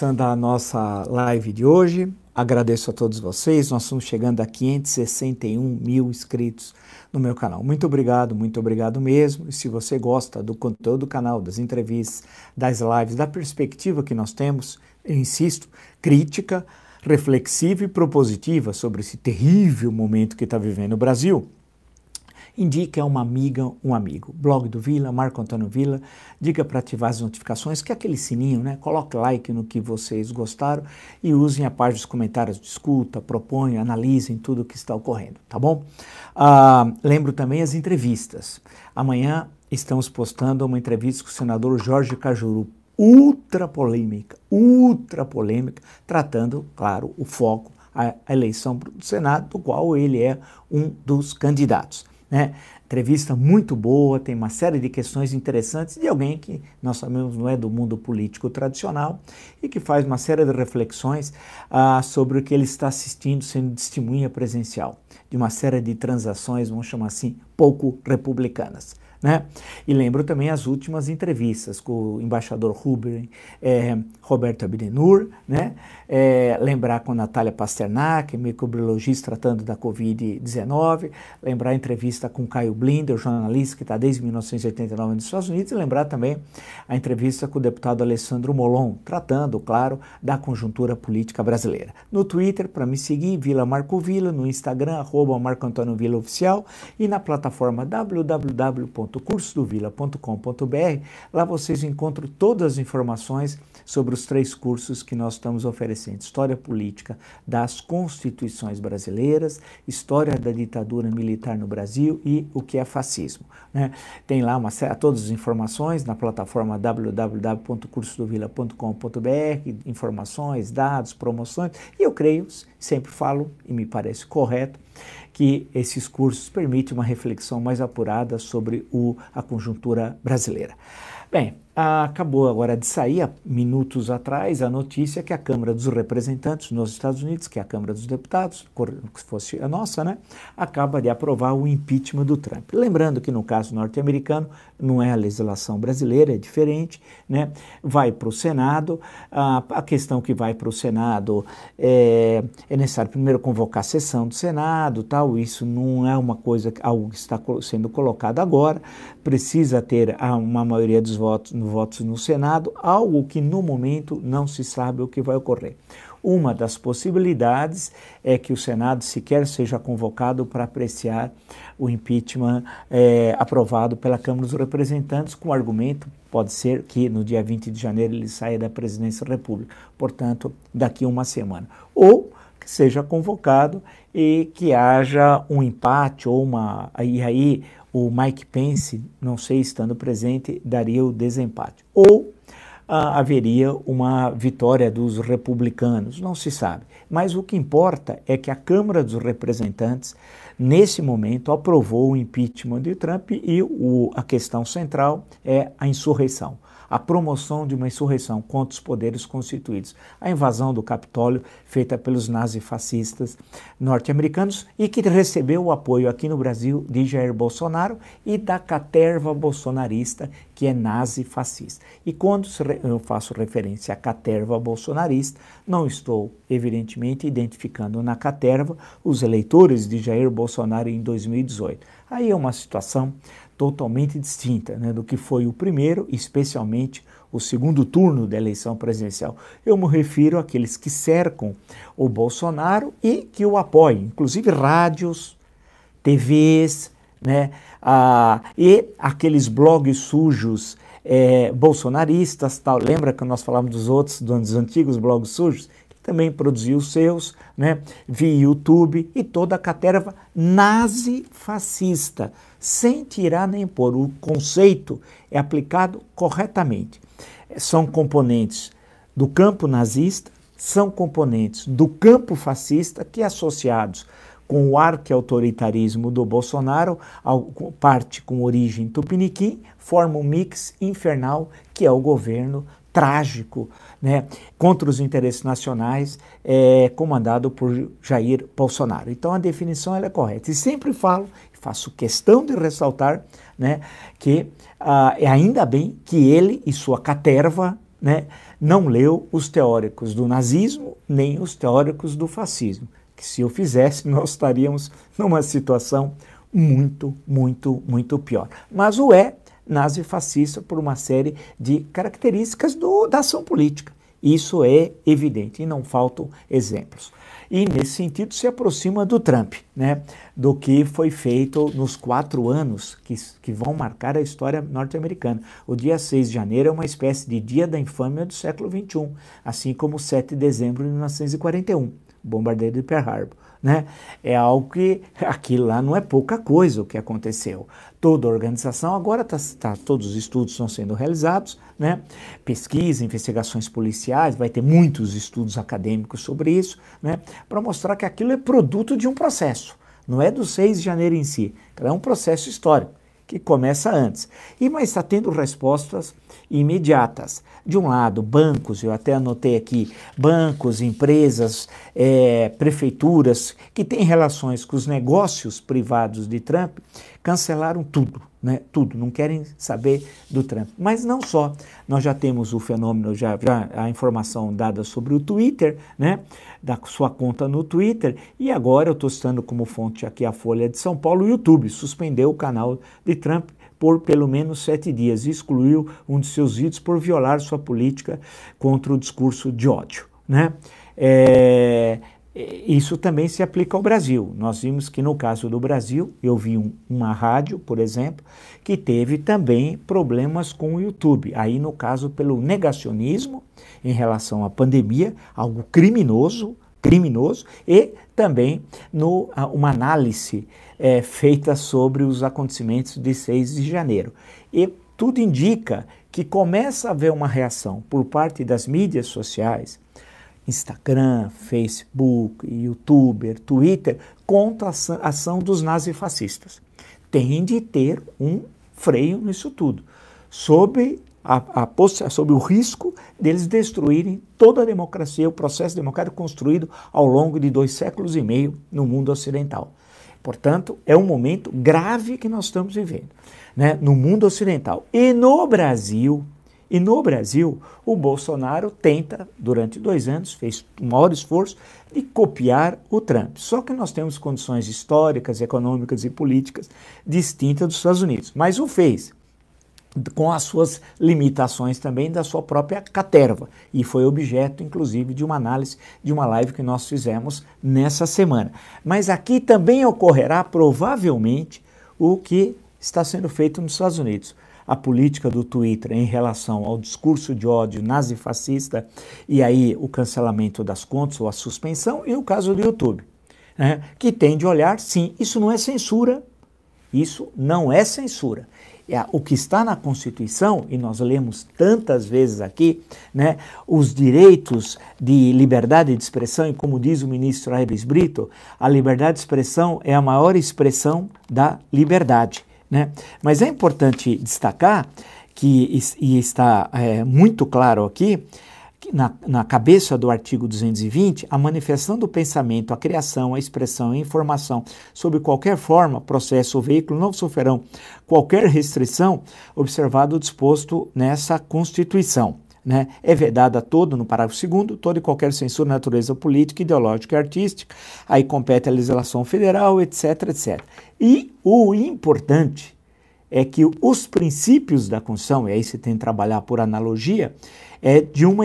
começando a nossa live de hoje. Agradeço a todos vocês. Nós estamos chegando a 561 mil inscritos no meu canal. Muito obrigado, muito obrigado mesmo. E se você gosta do conteúdo do canal, das entrevistas, das lives, da perspectiva que nós temos, eu insisto, crítica, reflexiva e propositiva sobre esse terrível momento que está vivendo o Brasil indique a uma amiga, um amigo. Blog do Vila, Marco Antônio Vila, diga para ativar as notificações, que é aquele sininho, né? Coloque like no que vocês gostaram e usem a parte dos comentários, discuta, proponha, analisem tudo o que está ocorrendo, tá bom? Ah, lembro também as entrevistas. Amanhã estamos postando uma entrevista com o senador Jorge Cajuru, ultra polêmica, ultra polêmica, tratando, claro, o foco a eleição do Senado, do qual ele é um dos candidatos. Né? Entrevista muito boa, tem uma série de questões interessantes de alguém que nós sabemos não é do mundo político tradicional e que faz uma série de reflexões ah, sobre o que ele está assistindo sendo testemunha presencial de uma série de transações, vamos chamar assim, pouco republicanas. Né? E lembro também as últimas entrevistas com o embaixador Ruben, é, Roberto Abdenur, né? É, lembrar com Natália Pasternak, microbiologista tratando da Covid-19, lembrar a entrevista com Caio Blinder, jornalista que está desde 1989 nos Estados Unidos, e lembrar também a entrevista com o deputado Alessandro Molon, tratando, claro, da conjuntura política brasileira. No Twitter, para me seguir, Vila Marco Vila, no Instagram, arroba Marco Antônio Vila Oficial, e na plataforma www.cursodovila.com.br, lá vocês encontram todas as informações sobre os três cursos que nós estamos oferecendo: História Política das Constituições Brasileiras, História da Ditadura Militar no Brasil e o que é fascismo. Né? Tem lá uma, todas as informações na plataforma www.cursodovila.com.br, informações, dados, promoções, e eu creio, sempre falo e me parece correto, que esses cursos permitem uma reflexão mais apurada sobre o, a conjuntura brasileira. Bem, acabou agora de sair, há minutos atrás, a notícia que a Câmara dos Representantes nos Estados Unidos, que é a Câmara dos Deputados, se fosse a nossa, né, acaba de aprovar o impeachment do Trump. Lembrando que no caso norte-americano não é a legislação brasileira, é diferente, né, vai para o Senado, a, a, questão que vai para o Senado é, é, necessário primeiro convocar a sessão do Senado, tal, isso não é uma coisa, algo que está sendo colocado agora, precisa ter uma maioria dos votos votos no Senado, algo que no momento não se sabe o que vai ocorrer. Uma das possibilidades é que o Senado sequer seja convocado para apreciar o impeachment é, aprovado pela Câmara dos Representantes, com o argumento, pode ser que no dia 20 de janeiro ele saia da presidência da República, portanto, daqui uma semana. Ou que seja convocado e que haja um empate ou uma. E aí o Mike Pence, não sei, estando presente, daria o desempate. Ou ah, haveria uma vitória dos republicanos, não se sabe. Mas o que importa é que a Câmara dos Representantes, nesse momento, aprovou o impeachment de Trump e o, a questão central é a insurreição a promoção de uma insurreição contra os poderes constituídos, a invasão do Capitólio feita pelos nazifascistas norte-americanos e que recebeu o apoio aqui no Brasil de Jair Bolsonaro e da caterva bolsonarista que é nazi-fascista. E quando eu faço referência à caterva bolsonarista, não estou, evidentemente, identificando na caterva os eleitores de Jair Bolsonaro em 2018. Aí é uma situação totalmente distinta né, do que foi o primeiro, especialmente o segundo turno da eleição presidencial. Eu me refiro àqueles que cercam o Bolsonaro e que o apoiam, inclusive rádios, TVs, né, ah, e aqueles blogs sujos é, bolsonaristas, tal. Lembra que nós falamos dos outros, dos antigos blogs sujos? também produziu seus, né, via YouTube e toda a caterva nazi-fascista, sem tirar nem pôr. O conceito é aplicado corretamente. São componentes do campo nazista, são componentes do campo fascista que associados com o arque-autoritarismo do Bolsonaro, parte com origem tupiniquim, formam um mix infernal que é o governo trágico né, contra os interesses nacionais é, comandado por Jair Bolsonaro. Então a definição é correta. E sempre falo, faço questão de ressaltar né, que ah, é ainda bem que ele e sua caterva né, não leu os teóricos do nazismo nem os teóricos do fascismo. Que se eu fizesse, nós estaríamos numa situação muito, muito, muito pior. Mas o é nazi-fascista por uma série de características do, da ação política. Isso é evidente e não faltam exemplos. E, nesse sentido, se aproxima do Trump, né? do que foi feito nos quatro anos que, que vão marcar a história norte-americana. O dia 6 de janeiro é uma espécie de dia da infâmia do século XXI, assim como o 7 de dezembro de 1941, bombardeio de Pearl Harbor né? É algo que aquilo lá não é pouca coisa o que aconteceu. Toda a organização agora tá, tá, todos os estudos estão sendo realizados, né? Pesquisa, investigações policiais, vai ter muitos estudos acadêmicos sobre isso, né? Para mostrar que aquilo é produto de um processo, não é do 6 de janeiro em si, é um processo histórico que começa antes. E mas está tendo respostas imediatas. De um lado, bancos, eu até anotei aqui, bancos, empresas, é, prefeituras que têm relações com os negócios privados de Trump, cancelaram tudo, né? Tudo, não querem saber do Trump. Mas não só, nós já temos o fenômeno, já, já a informação dada sobre o Twitter, né? Da sua conta no Twitter, e agora eu estou citando como fonte aqui a Folha de São Paulo, o YouTube suspendeu o canal de Trump por pelo menos sete dias e excluiu um de seus vídeos por violar sua política contra o discurso de ódio. Né? É, isso também se aplica ao Brasil. Nós vimos que no caso do Brasil, eu vi um, uma rádio, por exemplo, que teve também problemas com o YouTube. Aí, no caso, pelo negacionismo em relação à pandemia, algo criminoso, criminoso, e também no, uma análise é, feita sobre os acontecimentos de 6 de janeiro. E tudo indica que começa a haver uma reação por parte das mídias sociais, Instagram, Facebook, YouTuber, Twitter, contra a ação dos nazifascistas. Tem de ter um freio nisso tudo, sob, a, a, sob o risco deles destruírem toda a democracia, o processo democrático construído ao longo de dois séculos e meio no mundo ocidental. Portanto, é um momento grave que nós estamos vivendo né, no mundo ocidental. E no Brasil, e no Brasil, o Bolsonaro tenta, durante dois anos, fez o maior esforço de copiar o Trump. Só que nós temos condições históricas, econômicas e políticas distintas dos Estados Unidos. Mas o fez com as suas limitações também da sua própria caterva. E foi objeto, inclusive, de uma análise de uma live que nós fizemos nessa semana. Mas aqui também ocorrerá, provavelmente, o que está sendo feito nos Estados Unidos. A política do Twitter em relação ao discurso de ódio nazifascista e aí o cancelamento das contas ou a suspensão, e o caso do YouTube, né, que tem de olhar, sim, isso não é censura, isso não é censura é o que está na Constituição, e nós lemos tantas vezes aqui, né, os direitos de liberdade de expressão, e como diz o ministro Aires Brito, a liberdade de expressão é a maior expressão da liberdade. Né? Mas é importante destacar que, e está é, muito claro aqui, na, na, cabeça do artigo 220, a manifestação do pensamento, a criação, a expressão, a informação, sob qualquer forma, processo ou veículo, não sofrerão qualquer restrição, observado o disposto nessa Constituição. Né? É vedada todo, no parágrafo 2, toda e qualquer censura de natureza política, ideológica e artística, aí compete a legislação federal, etc, etc. E o importante é que os princípios da Constituição, e aí você tem que trabalhar por analogia, é de uma,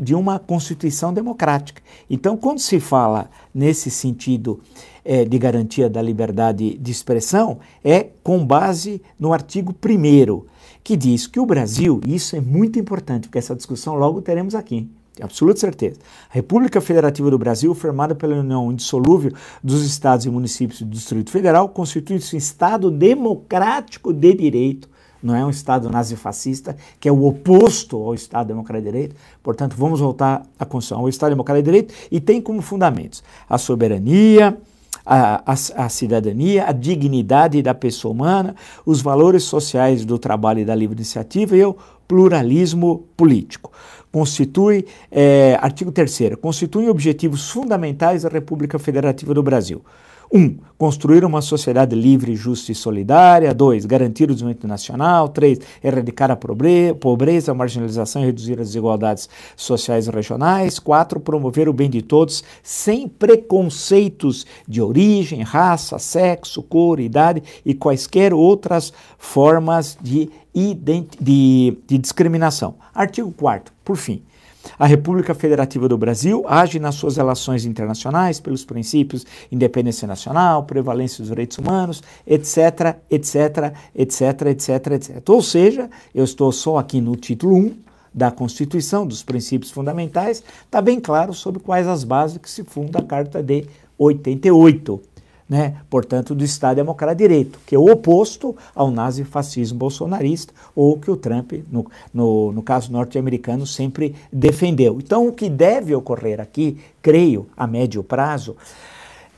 de uma Constituição democrática. Então, quando se fala nesse sentido é, de garantia da liberdade de expressão, é com base no artigo 1 que diz que o Brasil, e isso é muito importante, porque essa discussão logo teremos aqui, absoluta certeza. A República Federativa do Brasil, formada pela união indissolúvel dos estados e municípios do Distrito Federal, constitui-se um Estado democrático de direito, não é um Estado nazifascista, que é o oposto ao Estado democrático de direito. Portanto, vamos voltar à Constituição. O Estado democrático de direito e tem como fundamentos a soberania, a, a, a, cidadania, a dignidade da pessoa humana, os valores sociais do trabalho e da livre iniciativa e o pluralismo político. Constitui, é, artigo 3 constituem objetivos fundamentais da República Federativa do Brasil Um, construir uma sociedade livre, justa e solidária. Dois, garantir o desenvolvimento nacional. Três, erradicar a pobreza, a marginalização e reduzir as desigualdades sociais e regionais. Quatro, promover o bem de todos sem preconceitos de origem, raça, sexo, cor, idade e quaisquer outras formas de, de, de discriminação. Artigo 4 por fim. A República Federativa do Brasil age nas suas relações internacionais pelos princípios independência nacional, prevalência dos direitos humanos, etc, etc, etc, etc, etc. Ou seja, eu estou só aqui no título 1 da Constituição, dos princípios fundamentais, está bem claro sobre quais as bases que se funda a Carta de 88 né, portanto, do Estado Democrático de Direito, que é o oposto ao nazifascismo bolsonarista, ou que o Trump, no, no, no caso norte-americano, sempre defendeu. Então, o que deve ocorrer aqui, creio, a médio prazo,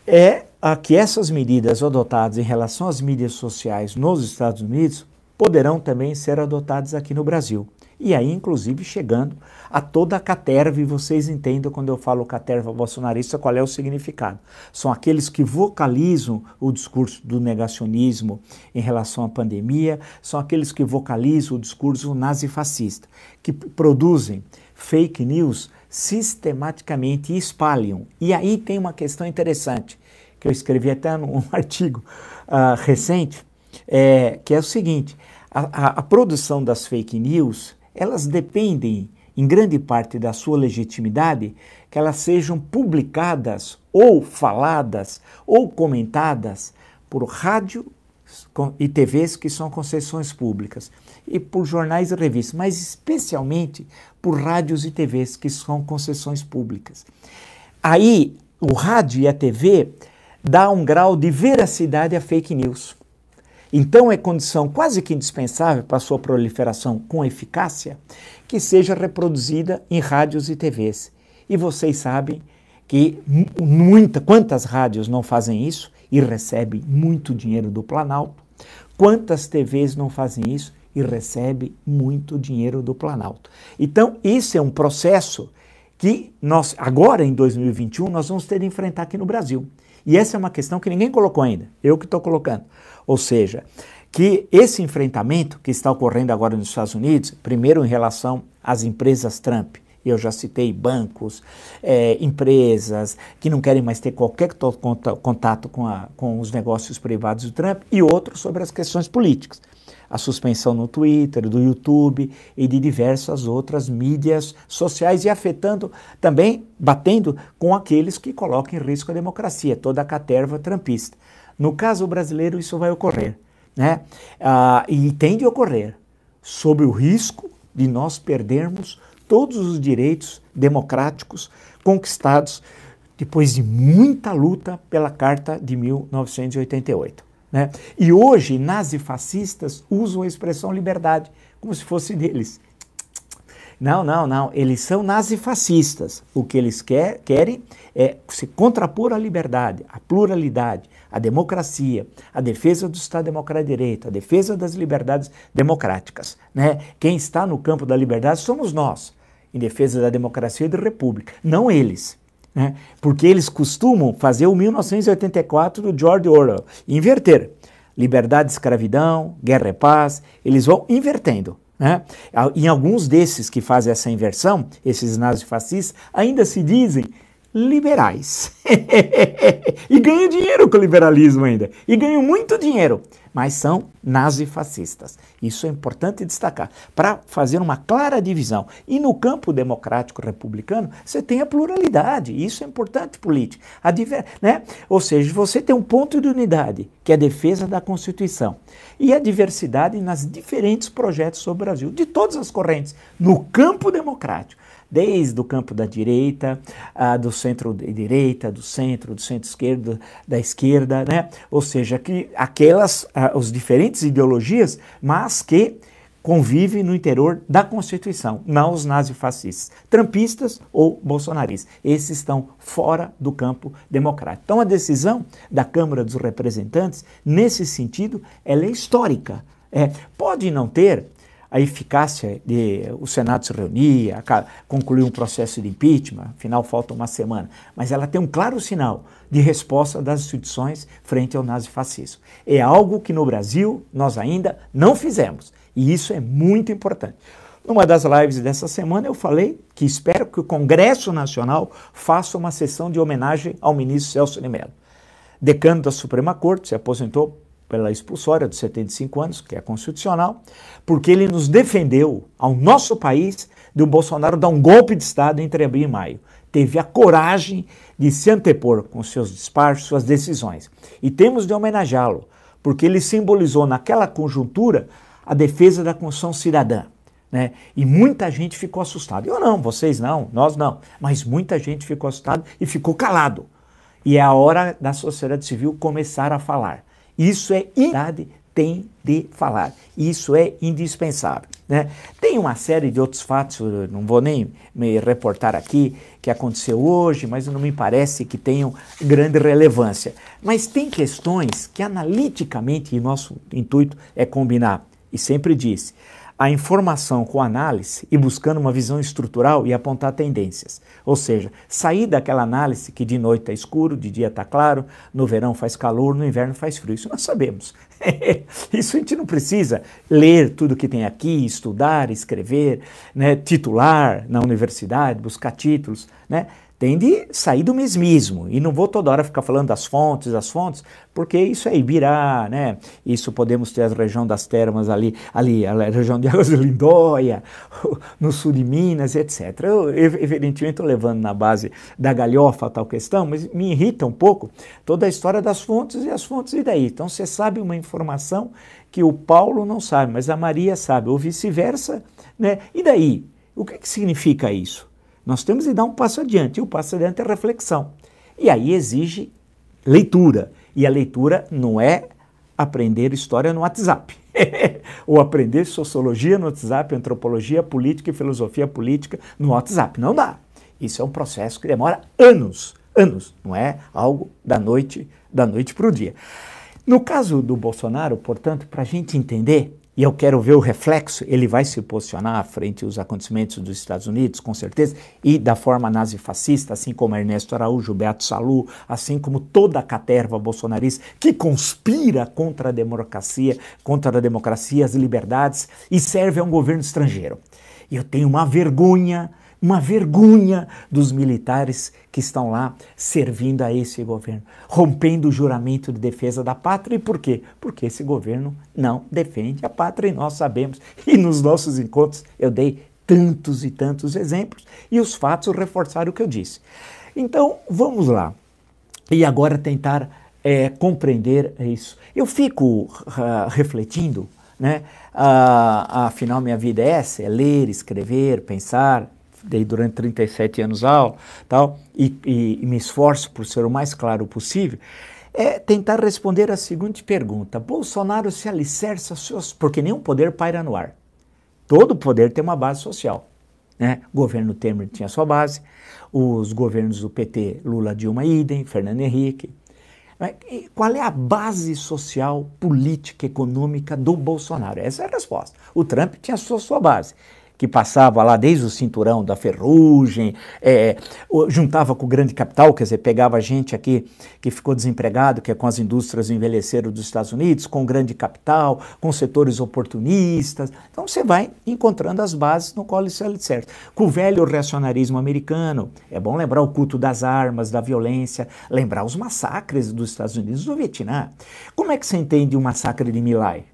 é a que essas medidas adotadas em relação às mídias sociais nos Estados Unidos poderão também ser adotadas aqui no Brasil. E aí, inclusive, chegando a toda a caterva, e vocês entendam quando eu falo caterva bolsonarista, qual é o significado. São aqueles que vocalizam o discurso do negacionismo em relação à pandemia, são aqueles que vocalizam o discurso nazifascista, que produzem fake news sistematicamente e espalham. E aí tem uma questão interessante, que eu escrevi até num artigo uh, recente, é, que é o seguinte: a, a, a produção das fake news elas dependem em grande parte da sua legitimidade que elas sejam publicadas ou faladas ou comentadas por rádio e TVs que são concessões públicas e por jornais e revistas, mas especialmente por rádios e TVs que são concessões públicas. Aí o rádio e a TV dá um grau de veracidade a fake news. Então é condição quase que indispensável para sua proliferação com eficácia que seja reproduzida em rádios e TVs. E vocês sabem que muita, quantas rádios não fazem isso e recebem muito dinheiro do Planalto, quantas TVs não fazem isso e recebem muito dinheiro do Planalto. Então, isso é um processo que nós, agora em 2021, nós vamos ter de enfrentar aqui no Brasil. E essa é uma questão que ninguém colocou ainda, eu que estou colocando. Ou seja, que esse enfrentamento que está ocorrendo agora nos Estados Unidos, primeiro em relação às empresas Trump, eu já citei bancos, é, empresas que não querem mais ter qualquer contato com, a, com os negócios privados do Trump, e outro sobre as questões políticas. A suspensão no Twitter, do YouTube e de diversas outras mídias sociais e afetando também, batendo com aqueles que colocam em risco a democracia, toda a caterva trumpista. No caso brasileiro, isso vai ocorrer, né? Ah, e tem de ocorrer sob o risco de nós perdermos todos os direitos democráticos conquistados depois de muita luta pela Carta de 1988. Né? E hoje, nazifascistas usam a expressão liberdade como se fosse deles. Não, não, não. Eles são nazifascistas. O que eles quer, querem é se contrapor à liberdade, à pluralidade, à democracia, à defesa do Estado Democrático de Direito, à defesa das liberdades democráticas. Né? Quem está no campo da liberdade somos nós, em defesa da democracia e da república, não eles. Né? Porque eles costumam fazer o 1984 do George Orwell, inverter. Liberdade, escravidão, guerra e paz, eles vão invertendo. Né? Em alguns desses que fazem essa inversão, esses nazifascistas, ainda se dizem liberais. e ganham dinheiro com o liberalismo ainda. E ganham muito dinheiro. Mas são nazifascistas. Isso é importante destacar. Para fazer uma clara divisão. E no campo democrático republicano, você tem a pluralidade. Isso é importante política. A diver, né? Ou seja, você tem um ponto de unidade, que é a defesa da Constituição. E a diversidade nas diferentes projetos sobre o Brasil, de todas as correntes, no campo democrático desde o campo da direita, do centro-direita, do centro, do centro-esquerdo, da esquerda, né? Ou seja, que aquelas, os diferentes ideologias, mas que convivem no interior da Constituição, não os nazifascistas, trampistas ou bolsonaristas. Esses estão fora do campo democrático. Então a decisão da Câmara dos Representantes, nesse sentido, ela é histórica. É, pode não ter a eficácia de o Senado se reunir, concluir um processo de impeachment, afinal falta uma semana, mas ela tem um claro sinal de resposta das instituições frente ao nazifascismo. É algo que no Brasil nós ainda não fizemos, e isso é muito importante. Numa das lives dessa semana eu falei que espero que o Congresso Nacional faça uma sessão de homenagem ao ministro Celso de Mello. Decano da Suprema Corte, se aposentou pela expulsória dos 75 anos, que é constitucional, porque ele nos defendeu ao nosso país de o Bolsonaro dar um golpe de Estado entre abril e maio. Teve a coragem de se antepor com seus despachos, suas decisões. E temos de homenageá-lo, porque ele simbolizou naquela conjuntura a defesa da Constituição cidadã. Né? E muita gente ficou assustada. Eu não, vocês não, nós não. Mas muita gente ficou assustada e ficou calado. E é a hora da sociedade civil começar a falar. Isso é idade tem de falar. Isso é indispensável. Né? Tem uma série de outros fatos, não vou nem me reportar aqui, que aconteceu hoje, mas não me parece que tenham grande relevância. Mas tem questões que analiticamente, e nosso intuito é combinar, e sempre disse, a informação com análise e buscando uma visão estrutural e apontar tendências. Ou seja, sair daquela análise que de noite está escuro, de dia está claro, no verão faz calor, no inverno faz frio. Isso nós sabemos. Isso a gente não precisa ler tudo que tem aqui, estudar, escrever, né, titular na universidade, buscar títulos. Né? Tem de sair do mesmismo. E não vou toda hora ficar falando das fontes, das fontes, porque isso é Ibirá, né? Isso podemos ter a região das termas ali, ali a região de Águas de Lindóia, no sul de Minas, etc. Eu, evidentemente, estou levando na base da galhofa tal questão, mas me irrita um pouco toda a história das fontes e as fontes e daí. Então, você sabe uma informação que o Paulo não sabe, mas a Maria sabe, ou vice-versa, né? E daí? O que, que significa isso? Nós temos de dar um passo adiante, e o passo adiante é reflexão. E aí exige leitura. E a leitura não é aprender história no WhatsApp, ou aprender sociologia no WhatsApp, antropologia política e filosofia política no WhatsApp. Não dá. Isso é um processo que demora anos, anos, não é algo da noite, da noite para o dia. No caso do Bolsonaro, portanto, para a gente entender, e eu quero ver o reflexo, ele vai se posicionar frente aos acontecimentos dos Estados Unidos, com certeza, e da forma nazifascista, assim como Ernesto Araújo, Beato Salu, assim como toda a caterva bolsonarista que conspira contra a democracia, contra a democracia, as liberdades e serve a um governo estrangeiro. E eu tenho uma vergonha uma vergonha dos militares que estão lá servindo a esse governo, rompendo o juramento de defesa da pátria. E por quê? Porque esse governo não defende a pátria e nós sabemos. E nos nossos encontros eu dei tantos e tantos exemplos e os fatos reforçaram o que eu disse. Então, vamos lá. E agora tentar é, compreender isso. Eu fico uh, refletindo, né? Uh, afinal, minha vida é essa: é ler, escrever, pensar, dei durante 37 anos aula, tal, e, e, e me esforço por ser o mais claro possível, é tentar responder a seguinte pergunta: Bolsonaro se alicerça seus. Porque nenhum poder paira no ar. Todo poder tem uma base social. Né? O governo Temer tinha sua base, os governos do PT, Lula, Dilma, idem, Fernando Henrique. Qual é a base social, política, econômica do Bolsonaro? Essa é a resposta. O Trump tinha sua, sua base que passava lá desde o cinturão da ferrugem, é, juntava com o grande capital, quer dizer, pegava gente aqui que ficou desempregado, que é com as indústrias envelheceram dos Estados Unidos, com o grande capital, com setores oportunistas. Então você vai encontrando as bases no qual isso é certo. Com o velho reacionarismo americano, é bom lembrar o culto das armas, da violência, lembrar os massacres dos Estados Unidos no Vietnã. Como é que você entende o massacre de Milai?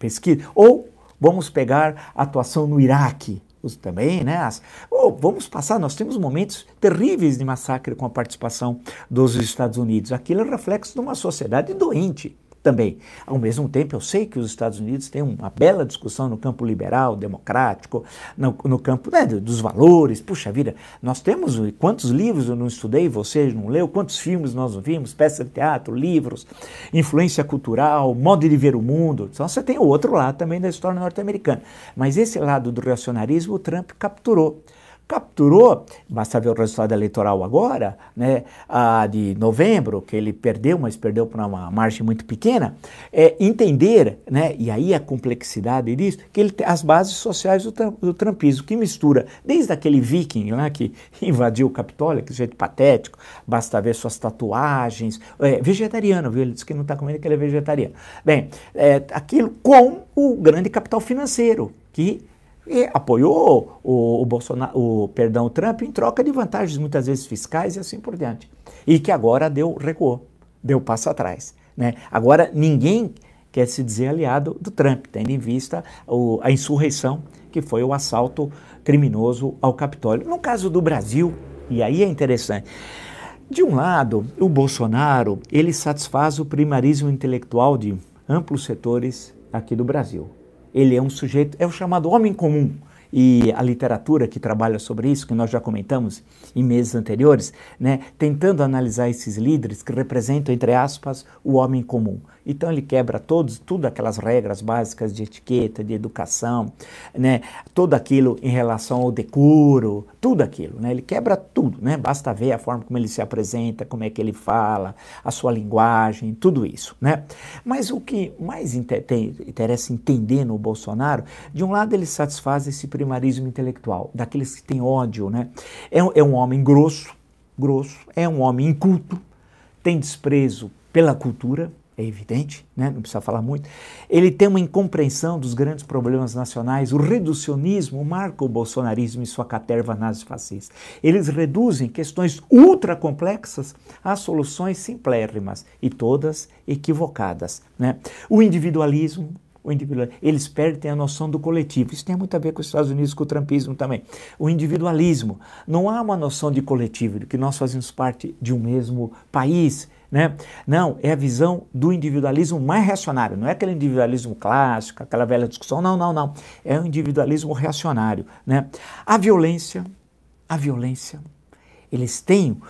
Pesquisa. Ou Vamos pegar a atuação no Iraque, também, né? As, oh, vamos passar, nós temos momentos terríveis de massacre com a participação dos Estados Unidos. Aquilo é reflexo de uma sociedade doente também. Ao mesmo tempo, eu sei que os Estados Unidos têm uma bela discussão no campo liberal, democrático, no, no campo né, dos valores. Puxa vida, nós temos quantos livros eu não estudei, você não leu, quantos filmes nós não vimos, peças de teatro, livros, influência cultural, modo de ver o mundo. Então você tem o outro lado também da história norte-americana. Mas esse lado do reacionarismo o Trump capturou capturou, basta ver o resultado eleitoral agora, né, a de novembro, que ele perdeu, mas perdeu por uma margem muito pequena, é entender, né, e aí a complexidade disso, que ele tem as bases sociais do, do trumpismo, que mistura desde aquele viking lá que invadiu o Capitólio, que jeito patético, basta ver suas tatuagens, é, vegetariano, viu? Ele disse que não está comendo que ele é vegetariano. Bem, é, aquilo com o grande capital financeiro, que e apoiou o, o, Bolsonaro, o, perdão, o Trump em troca de vantagens muitas vezes fiscais e assim por diante. E que agora deu recuou, deu passo atrás. Né? Agora ninguém quer se dizer aliado do Trump, tendo em vista o, a insurreição que foi o assalto criminoso ao Capitólio. No caso do Brasil, e aí é interessante, de um lado, o Bolsonaro ele satisfaz o primarismo intelectual de amplos setores aqui do Brasil ele é um sujeito, é o chamado homem comum. E a literatura que trabalha sobre isso, que nós já comentamos em meses anteriores, né, tentando analisar esses líderes que representam, entre aspas, o homem comum. Então ele quebra todos, tudo aquelas regras básicas de etiqueta, de educação, né? Tudo aquilo em relação ao decoro, tudo aquilo, né? Ele quebra tudo, né? Basta ver a forma como ele se apresenta, como é que ele fala, a sua linguagem, tudo isso, né? Mas o que mais interessa entender no Bolsonaro, de um lado ele satisfaz esse primarismo intelectual, daqueles que têm ódio, né? É, é um homem grosso, grosso, é um homem inculto, tem desprezo pela cultura, é evidente, né? não precisa falar muito. Ele tem uma incompreensão dos grandes problemas nacionais, o reducionismo marca o bolsonarismo e sua caterva nazi-fascista. Eles reduzem questões ultra complexas a soluções simplérrimas e todas equivocadas. Né? O individualismo, o individualismo, eles perdem a noção do coletivo. Isso tem muito a ver com os Estados Unidos, com o trumpismo também. O individualismo, não há uma noção de coletivo, de que nós fazemos parte de um mesmo país, né? Não, é a visão do individualismo mais reacionário. Não é aquele individualismo clássico, aquela velha discussão. Não, não, não. É um individualismo reacionário. Né? A violência, a violência, eles têm.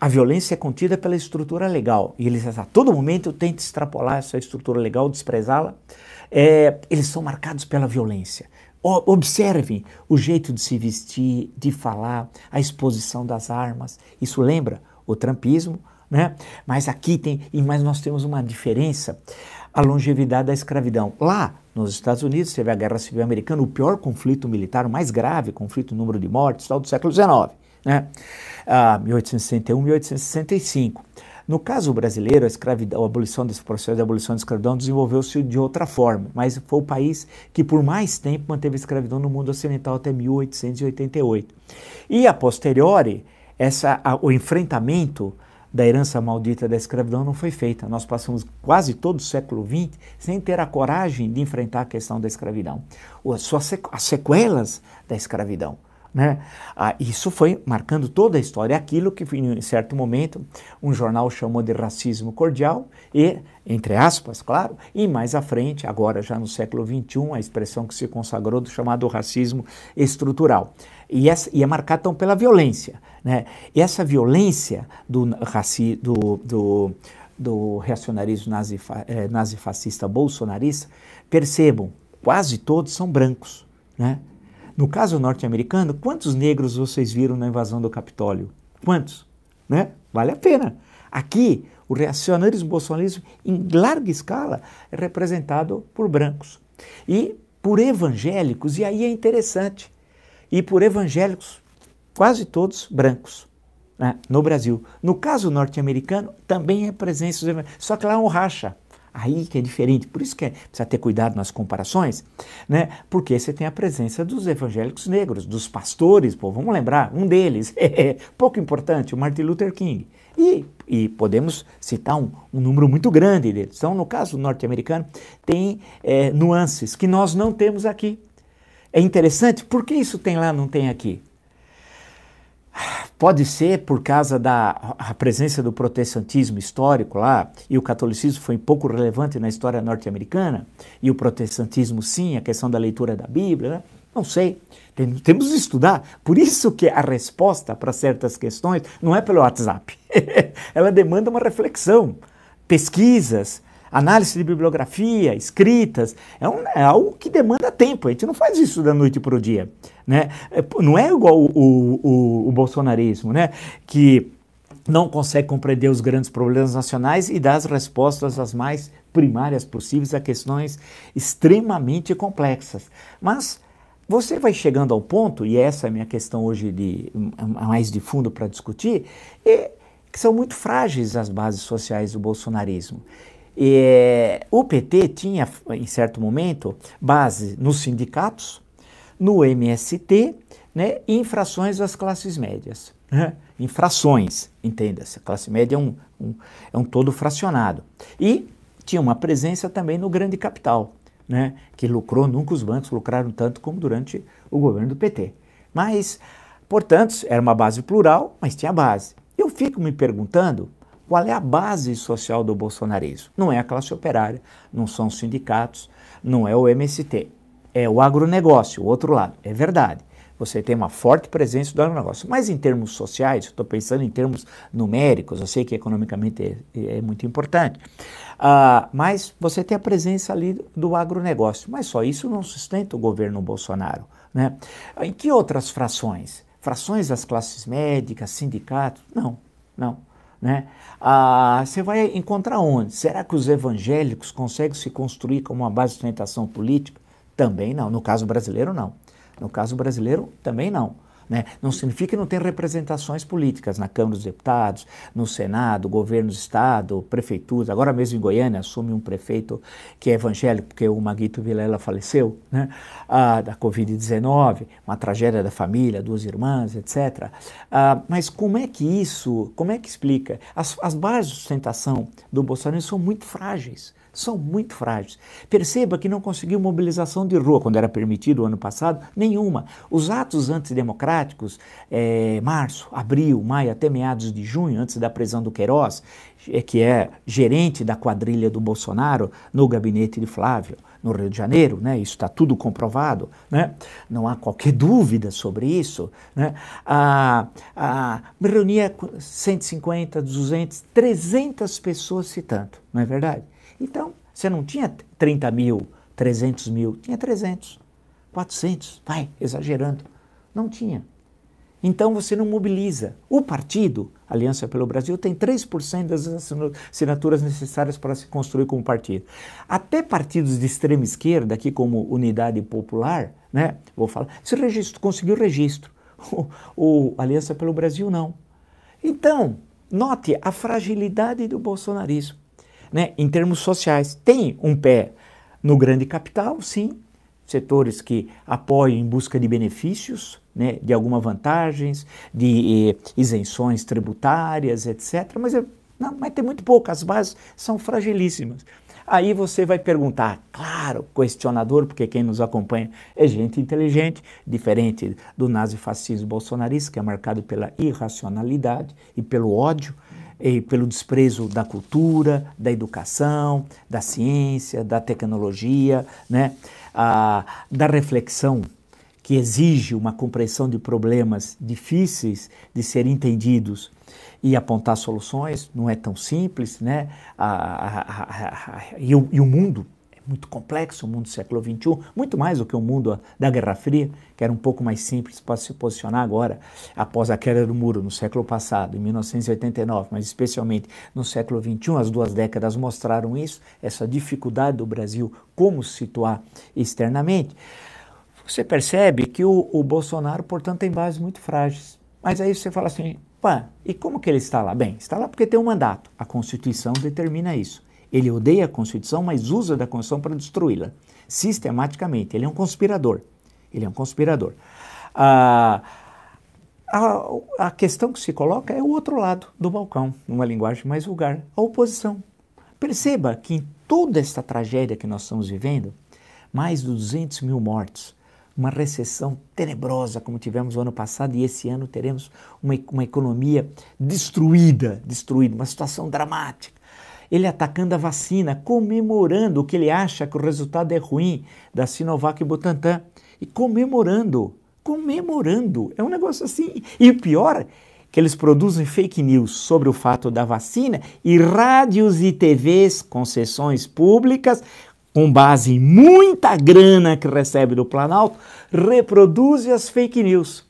A violência é contida pela estrutura legal e eles a todo momento tentam extrapolar essa estrutura legal, desprezá-la. É, eles são marcados pela violência. Observem o jeito de se vestir, de falar, a exposição das armas. Isso lembra o trumpismo, né? Mas aqui tem, mas nós temos uma diferença, a longevidade da escravidão. Lá, nos Estados Unidos, teve a Guerra Civil Americana, o pior conflito militar, o mais grave conflito, número de mortes, tal, do século XIX, né? Ah, 1861, 1865. No caso brasileiro, a, escravidão, a abolição desse processo de abolição da escravidão desenvolveu-se de outra forma, mas foi o país que por mais tempo manteve a escravidão no mundo ocidental até 1888. E a posteriori, essa, a, o enfrentamento da herança maldita da escravidão não foi feita. Nós passamos quase todo o século XX sem ter a coragem de enfrentar a questão da escravidão, as sequelas da escravidão. Né? Ah, isso foi marcando toda a história, aquilo que em certo momento um jornal chamou de racismo cordial e, entre aspas, claro, e mais à frente, agora já no século XXI, a expressão que se consagrou do chamado racismo estrutural. E, essa, e é marcado então pela violência. Né? E essa violência do, raci, do, do, do reacionarismo nazi, eh, nazifascista bolsonarista, percebam, quase todos são brancos. Né? No caso norte-americano, quantos negros vocês viram na invasão do Capitólio? Quantos? Né? Vale a pena. Aqui, o reacionarismo bolsonarismo, em larga escala, é representado por brancos. E por evangélicos, e aí é interessante, e por evangélicos, quase todos brancos, né, no Brasil. No caso norte-americano, também é presença dos só que lá é um racha. Aí que é diferente, por isso que é, precisa ter cuidado nas comparações, né? Porque você tem a presença dos evangélicos negros, dos pastores, pô, vamos lembrar, um deles, é pouco importante, o Martin Luther King. E, e podemos citar um, um, número muito grande deles. Então, no caso norte-americano, tem é, nuances que nós não temos aqui. É interessante, por que isso tem lá não tem aqui? Pode ser por causa da presença do protestantismo histórico lá, e o catolicismo foi pouco relevante na história norte-americana, e o protestantismo sim, a questão da leitura da Bíblia, né? não sei. Tem, temos de estudar. Por isso que a resposta para certas questões não é pelo WhatsApp. Ela demanda uma reflexão, pesquisas, análise de bibliografia, escritas, é, um, é, algo que demanda tempo. A gente não faz isso da noite para o dia. Né? É, não é igual o, o, o, bolsonarismo, né? que não consegue compreender os grandes problemas nacionais e dá as respostas as mais primárias possíveis a questões extremamente complexas. Mas você vai chegando ao ponto, e essa é a minha questão hoje de mais de fundo para discutir, é que são muito frágeis as bases sociais do bolsonarismo. E, o PT tinha, em certo momento, base nos sindicatos, no MST né, e infrações das classes médias. Né? Infrações, entenda-se. A classe média é um, um, é um todo fracionado. E tinha uma presença também no grande capital, né, que lucrou, nunca os bancos lucraram tanto como durante o governo do PT. Mas, portanto, era uma base plural, mas tinha base. Eu fico me perguntando qual é a base social do bolsonarismo. Não é a classe operária, não são os sindicatos, não é o MST, é o agronegócio, o outro lado. É verdade você tem uma forte presença do agronegócio. Mas em termos sociais, estou pensando em termos numéricos, eu sei que economicamente é, é muito importante, uh, mas você tem a presença ali do agronegócio. Mas só isso não sustenta o governo Bolsonaro. Né? Em que outras frações? Frações das classes médicas, sindicatos? Não, não. Né? Ah, você vai encontrar onde? Será que os evangélicos conseguem se construir como uma base de sustentação política? Também não. No caso brasileiro, não. No caso brasileiro, também não. Né? Não significa que não tem representações políticas na Câmara dos Deputados, no Senado, governo do Estado, prefeituras. Agora mesmo em Goiânia assume um prefeito que é evangélico, porque o Maguito Vilela faleceu, né? ah, da Covid-19, uma tragédia da família, duas irmãs, etc. Ah, mas como é que isso, como é que explica? As, as bases de sustentação do Bolsonaro são muito frágeis são muito frágeis. Perceba que não conseguiu mobilização de rua quando era permitido o ano passado, nenhuma. Os atos antidemocráticos, é, março, abril, maio, até meados de junho, antes da prisão do Queiroz, é, que é gerente da quadrilha do Bolsonaro no gabinete de Flávio, no Rio de Janeiro, né? isso está tudo comprovado, né? não há qualquer dúvida sobre isso. Né? Ah, ah, me reunia 150, 200, 300 pessoas citando, não é verdade? Então, você não tinha 30 mil, 300 mil, tinha 300, 400, vai, exagerando. Não tinha. Então você não mobiliza. O partido, Aliança pelo Brasil, tem 3% das assinaturas necessárias para se construir como partido. Até partidos de extrema esquerda, aqui como Unidade Popular, né, vou falar, se registro, conseguiu registro. O, o Aliança pelo Brasil não. Então, note a fragilidade do bolsonarismo né, em termos sociais. Tem um pé no grande capital, sim, setores que apoiam em busca de benefícios, né, de alguma vantagens, de eh, isenções tributárias, etc. Mas, não, mas tem muito pouco, as bases são fragilíssimas. Aí você vai perguntar, claro, questionador, porque quem nos acompanha é gente inteligente, diferente do nazifascismo bolsonarista, que é marcado pela irracionalidade e pelo ódio, e pelo desprezo da cultura, da educação, da ciência, da tecnologia, né? Ah, da reflexão, que exige uma compreensão de problemas difíceis de serem entendidos e apontar soluções, não é tão simples, né? Ah, ah, e, o, e o mundo muito complexo, o mundo do século XXI, muito mais do que o mundo da Guerra Fria, que era um pouco mais simples para se posicionar agora, após a queda do muro no século passado, em 1989, mas especialmente no século XXI, as duas décadas mostraram isso, essa dificuldade do Brasil como se situar externamente. Você percebe que o, o Bolsonaro, portanto, tem bases muito frágeis. Mas aí você fala assim, pá, e como que ele está lá? Bem, está lá porque tem um mandato. A Constituição determina isso. Ele odeia a Constituição, mas usa da Constituição para destruí-la, sistematicamente. Ele é um conspirador. Ele é um conspirador. Ah, a, a questão que se coloca é o outro lado do balcão, numa linguagem mais vulgar, a oposição. Perceba que em toda esta tragédia que nós estamos vivendo, mais de 200 mil mortos, uma recessão tenebrosa como tivemos o ano passado e esse ano teremos uma, uma economia destruída, destruída, uma situação dramática ele atacando a vacina, comemorando o que ele acha que o resultado é ruim da Sinovac e Butantan. E comemorando, comemorando. É um negócio assim. E o pior, que eles produzem fake news sobre o fato da vacina e rádios e TVs, concessões públicas, com base em muita grana que recebe do Planalto, reproduzem as fake news.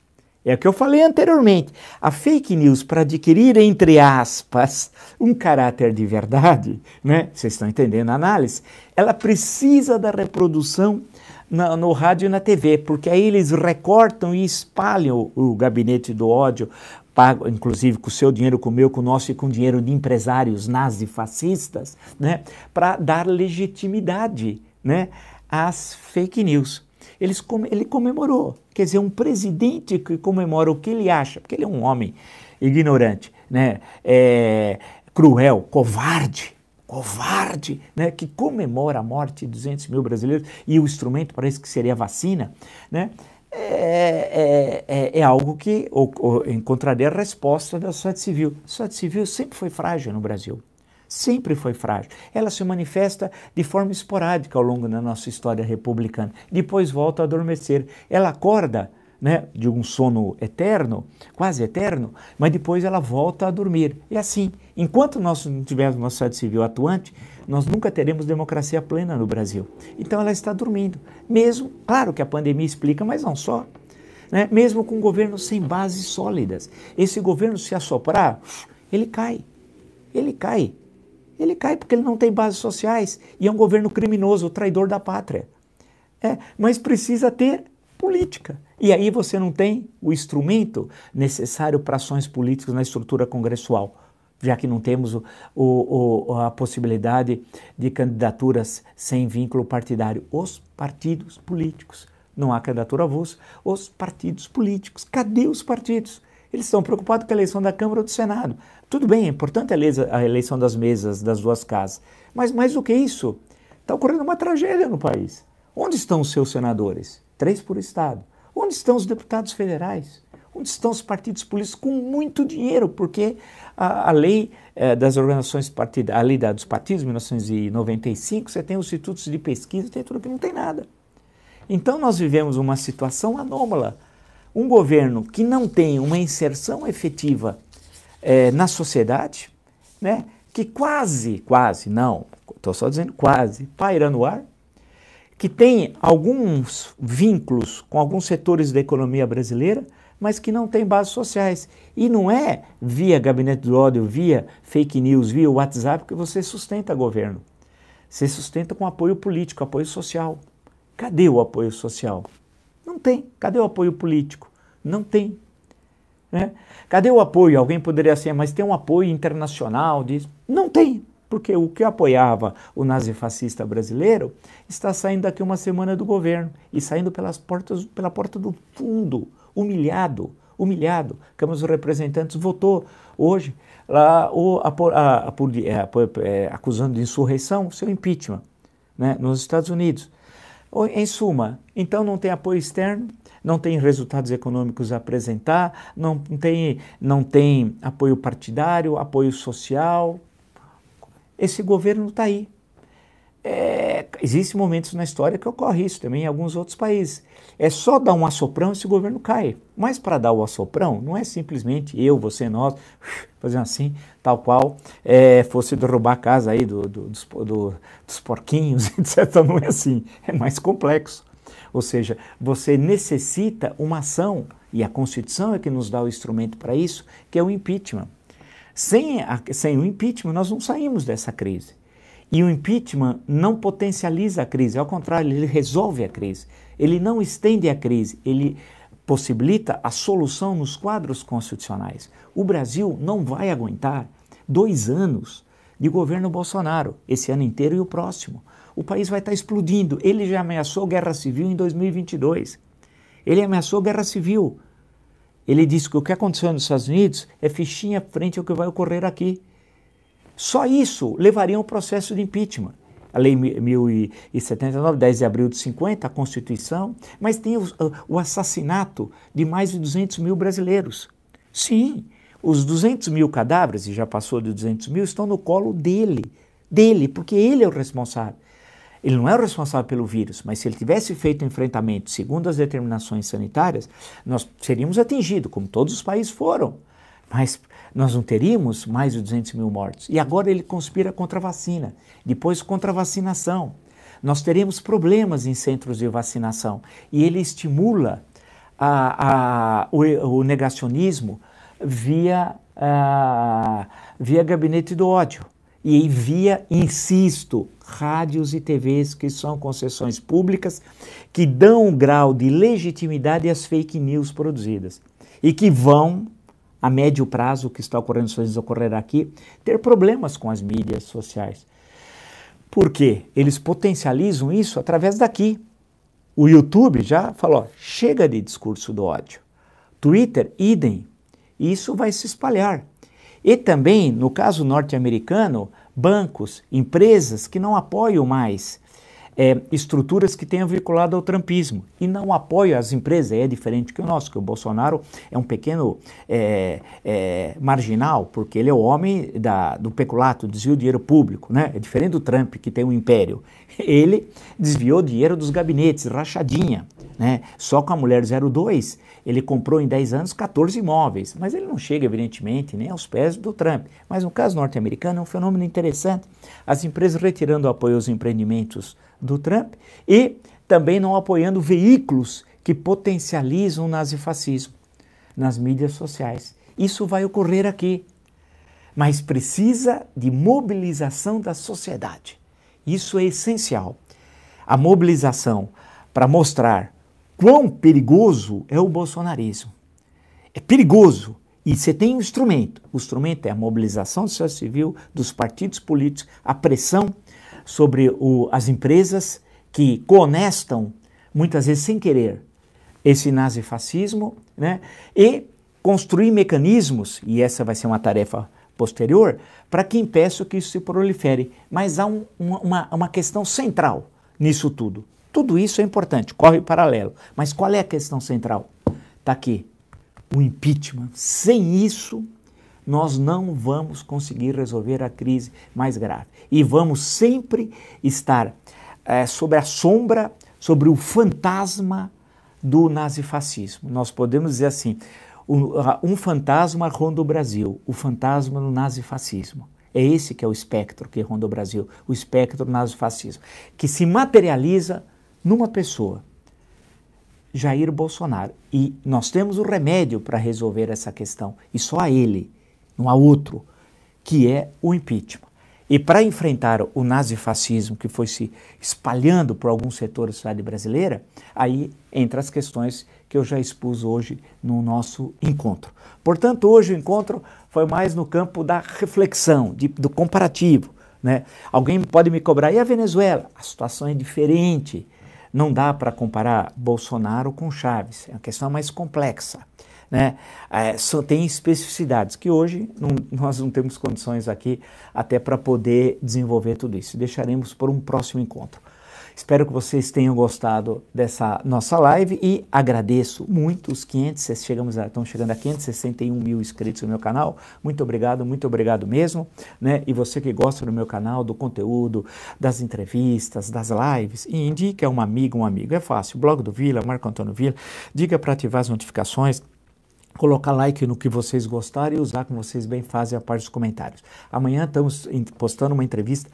É o que eu falei anteriormente. A fake news, para adquirir, entre aspas, um caráter de verdade, né? Vocês estão entendendo a análise? Ela precisa da reprodução na, no rádio e na TV, porque aí eles recortam e espalham o, o gabinete do ódio, pago, inclusive com o seu dinheiro, com o meu, com o nosso e com o dinheiro de empresários nazifascistas, né? Para dar legitimidade, né? às fake news. Eles, ele comemorou Quer dizer, um presidente que comemora o que ele acha, porque ele é um homem ignorante, né? É, cruel, covarde, covarde, né? que comemora a morte de 200 mil brasileiros e o instrumento parece que seria a vacina, né? É, é, é, é, algo que ou, ou encontraria a resposta da sociedade civil. A sociedade civil sempre foi frágil no Brasil sempre foi frágil. Ela se manifesta de forma esporádica ao longo da nossa história republicana. Depois volta a adormecer. Ela acorda né, de um sono eterno, quase eterno, mas depois ela volta a dormir. E assim, enquanto nós não tivermos uma sociedade civil atuante, nós nunca teremos democracia plena no Brasil. Então ela está dormindo. Mesmo, claro que a pandemia explica, mas não só. Né? Mesmo com um governo sem bases sólidas. Esse governo, se assoprar, ele cai. Ele cai. Ele cai porque ele não tem bases sociais e é um governo criminoso, traidor da pátria. É, mas precisa ter política. E aí você não tem o instrumento necessário para ações políticas na estrutura congressual, já que não temos o, o, a possibilidade de candidaturas sem vínculo partidário. Os partidos políticos. Não há candidatura avulsa. Os partidos políticos. Cadê os partidos? Eles estão preocupados com a eleição da Câmara ou do Senado. Tudo bem, é importante a eleição das mesas das duas casas. Mas mais do que isso, está ocorrendo uma tragédia no país. Onde estão os seus senadores? Três por estado. Onde estão os deputados federais? Onde estão os partidos políticos com muito dinheiro? Porque a, a lei eh, das organizações partidárias, a lei dos partidos, 1995, você tem os institutos de pesquisa, tem tudo que não tem nada. Então nós vivemos uma situação anômala um governo que não tem uma inserção efetiva é, na sociedade, né, que quase, quase, não, estou só dizendo quase, paira no ar, que tem alguns vínculos com alguns setores da economia brasileira, mas que não tem bases sociais. E não é via gabinete do ódio, via fake news, via WhatsApp que você sustenta governo. Você sustenta com apoio político, apoio social. Cadê o apoio social? Não tem. Cadê o apoio político? Não tem. Né? Cadê o apoio? Alguém poderia ser, mas tem um apoio internacional disso? Não tem, porque o que apoiava o nazifascista brasileiro está saindo daqui uma semana do governo e saindo pelas portas, pela porta do fundo, humilhado, humilhado. A Câmara dos Representantes votou hoje lá, o, a, a, a, é, acusando de insurreição seu impeachment né, nos Estados Unidos. Em suma, então não tem apoio externo, não tem resultados econômicos a apresentar, não tem, não tem apoio partidário, apoio social. Esse governo está aí. É, Existem momentos na história que ocorre isso também em alguns outros países. É só dar um assoprão e esse governo cai. Mas para dar o assoprão, não é simplesmente eu, você, nós, fazendo assim, tal qual é, fosse derrubar a casa aí do, do, dos, do, dos porquinhos, etc. Não é assim. É mais complexo. Ou seja, você necessita uma ação, e a Constituição é que nos dá o instrumento para isso, que é o impeachment. Sem, a, sem o impeachment, nós não saímos dessa crise. E o impeachment não potencializa a crise, ao contrário, ele resolve a crise. Ele não estende a crise, ele possibilita a solução nos quadros constitucionais. O Brasil não vai aguentar dois anos de governo Bolsonaro, esse ano inteiro e o próximo. O país vai estar explodindo. Ele já ameaçou guerra civil em 2022. Ele ameaçou guerra civil. Ele disse que o que aconteceu nos Estados Unidos é fichinha frente ao que vai ocorrer aqui. Só isso levaria a um processo de impeachment. A Lei 1079, 10 de abril de 50, a Constituição, mas tem o, o assassinato de mais de 200 mil brasileiros. Sim, os 200 mil cadáveres, e já passou de 200 mil, estão no colo dele, dele, porque ele é o responsável. Ele não é o responsável pelo vírus, mas se ele tivesse feito enfrentamento segundo as determinações sanitárias, nós seríamos atingidos, como todos os países foram. mas nós não teríamos mais de 200 mil mortos. E agora ele conspira contra a vacina, depois contra a vacinação. Nós teremos problemas em centros de vacinação. E ele estimula a, a, o, o, negacionismo via, a, via gabinete do ódio. E via, insisto, rádios e TVs que são concessões públicas que dão um grau de legitimidade às fake news produzidas e que vão a médio prazo, o que está ocorrendo, ocorrerá aqui, ter problemas com as mídias sociais. Por quê? Eles potencializam isso através daqui. O YouTube já falou: chega de discurso do ódio. Twitter, idem. Isso vai se espalhar. E também, no caso norte-americano, bancos, empresas que não apoiam mais é, estruturas que tenham vinculado ao trumpismo e não apoio às empresas, é diferente que o nosso, que o Bolsonaro é um pequeno é, é, marginal, porque ele é o homem da, do peculato, desvio dinheiro público, né? é diferente do Trump, que tem um império. Ele desviou dinheiro dos gabinetes, rachadinha, né? só com a mulher 02 ele comprou em 10 anos 14 imóveis, mas ele não chega, evidentemente, nem aos pés do Trump. Mas no caso norte-americano é um fenômeno interessante. As empresas retirando apoio aos empreendimentos do Trump e também não apoiando veículos que potencializam o nazifascismo nas mídias sociais. Isso vai ocorrer aqui, mas precisa de mobilização da sociedade. Isso é essencial. A mobilização para mostrar quão perigoso é o bolsonarismo. É perigoso. E você tem um instrumento. O instrumento é a mobilização sociedade civil, dos partidos políticos, a pressão sobre o, as empresas que conestam, muitas vezes sem querer, esse nazifascismo, né? e construir mecanismos, e essa vai ser uma tarefa posterior, para que impeça que isso se prolifere. Mas há um, uma, uma questão central nisso tudo. Tudo isso é importante, corre paralelo. Mas qual é a questão central? Está aqui. O impeachment. Sem isso, nós não vamos conseguir resolver a crise mais grave. E vamos sempre estar é, sob a sombra, sobre o fantasma do nazifascismo. Nós podemos dizer assim: um fantasma ronda o Brasil, o fantasma do nazifascismo. É esse que é o espectro que ronda o Brasil, o espectro nazifascismo, que se materializa numa pessoa, Jair Bolsonaro. E nós temos o remédio para resolver essa questão, e só a ele não há outro, que é o impeachment. E para enfrentar o nazifascismo que foi se espalhando por alguns setores da sociedade brasileira, aí entra as questões que eu já expus hoje no nosso encontro. Portanto, hoje o encontro foi mais no campo da reflexão, de, do comparativo. Né? Alguém pode me cobrar, e a Venezuela? A situação é diferente. Não dá para comparar Bolsonaro com Chaves, é uma questão mais complexa né? É, só tem especificidades que hoje não, nós não temos condições aqui até para poder desenvolver tudo isso. Deixaremos por um próximo encontro. Espero que vocês tenham gostado dessa nossa live e agradeço muito os 500, chegamos a, estão chegando a 561 mil inscritos no meu canal. Muito obrigado, muito obrigado mesmo. Né? E você que gosta do meu canal, do conteúdo, das entrevistas, das lives, e indique a um amigo, um amigo. É fácil, blog do Vila, Marco Antônio Vila, diga para ativar as notificações colocar like no que vocês gostarem e usar como vocês bem fazem a parte dos comentários. Amanhã estamos postando uma entrevista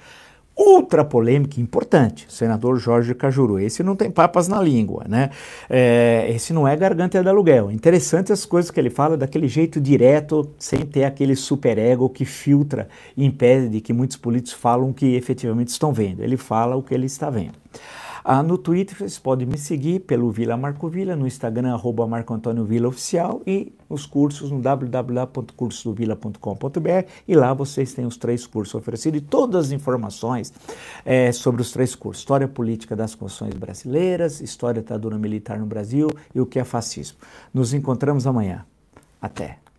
ultra polêmica e importante, senador Jorge Cajuru. Esse não tem papas na língua, né? É, esse não é garganta de aluguel. Interessante as coisas que ele fala daquele jeito direto, sem ter aquele superego que filtra e impede de que muitos políticos falam o que efetivamente estão vendo. Ele fala o que ele está vendo. Ah, no Twitter vocês podem me seguir pelo Vila Marco Vila, no Instagram arroba Marco Antônio Vila Oficial e os cursos no www.cursodovila.com.br e lá vocês têm os três cursos oferecidos e todas as informações é, sobre os três cursos. História Política das Constituições Brasileiras, História da Ditadura Militar no Brasil e o que é fascismo. Nos encontramos amanhã. Até.